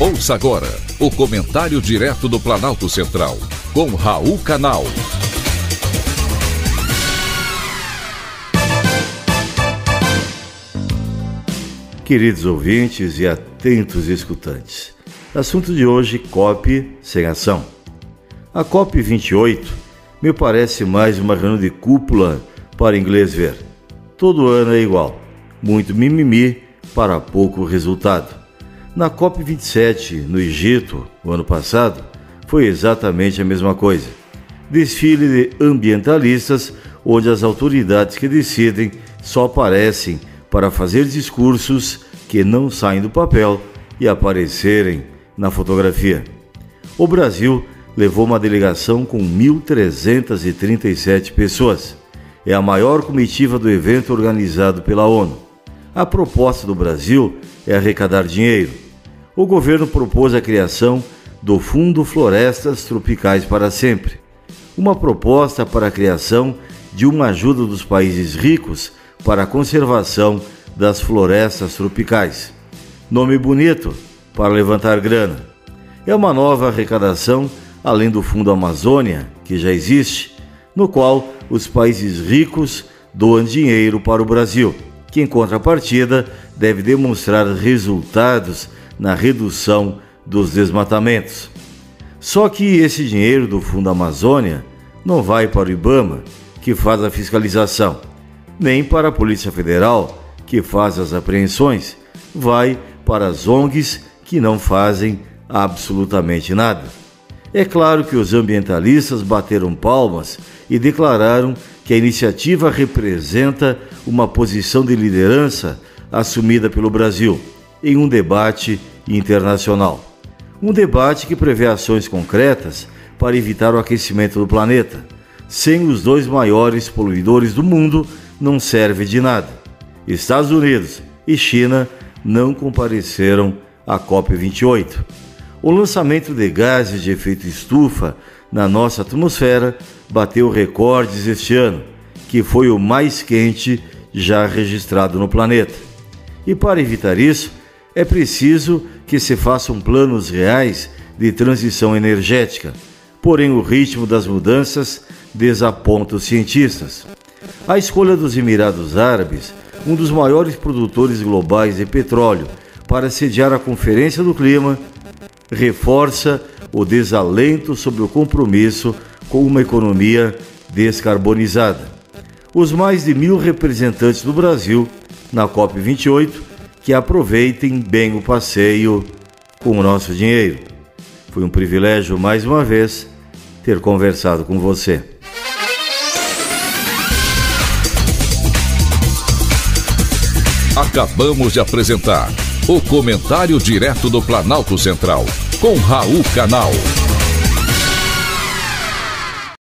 Ouça agora o comentário direto do Planalto Central, com Raul Canal. Queridos ouvintes e atentos escutantes, assunto de hoje: COP sem ação. A COP 28 me parece mais uma reunião de cúpula para inglês ver. Todo ano é igual, muito mimimi para pouco resultado. Na COP27, no Egito, o ano passado, foi exatamente a mesma coisa. Desfile de ambientalistas, onde as autoridades que decidem só aparecem para fazer discursos que não saem do papel e aparecerem na fotografia. O Brasil levou uma delegação com 1.337 pessoas. É a maior comitiva do evento organizado pela ONU. A proposta do Brasil é arrecadar dinheiro o governo propôs a criação do Fundo Florestas Tropicais para Sempre, uma proposta para a criação de uma ajuda dos países ricos para a conservação das florestas tropicais. Nome bonito para levantar grana. É uma nova arrecadação além do Fundo Amazônia, que já existe, no qual os países ricos doam dinheiro para o Brasil, que em contrapartida deve demonstrar resultados na redução dos desmatamentos. Só que esse dinheiro do Fundo Amazônia não vai para o IBAMA, que faz a fiscalização, nem para a Polícia Federal, que faz as apreensões, vai para as ONGs que não fazem absolutamente nada. É claro que os ambientalistas bateram palmas e declararam que a iniciativa representa uma posição de liderança assumida pelo Brasil em um debate internacional. Um debate que prevê ações concretas para evitar o aquecimento do planeta. Sem os dois maiores poluidores do mundo, não serve de nada. Estados Unidos e China não compareceram à COP28. O lançamento de gases de efeito estufa na nossa atmosfera bateu recordes este ano, que foi o mais quente já registrado no planeta. E para evitar isso, é preciso que se façam planos reais de transição energética, porém o ritmo das mudanças desaponta os cientistas. A escolha dos Emirados Árabes, um dos maiores produtores globais de petróleo, para sediar a Conferência do Clima, reforça o desalento sobre o compromisso com uma economia descarbonizada. Os mais de mil representantes do Brasil na COP28 que aproveitem bem o passeio com o nosso dinheiro. Foi um privilégio mais uma vez ter conversado com você. Acabamos de apresentar o Comentário Direto do Planalto Central, com Raul Canal.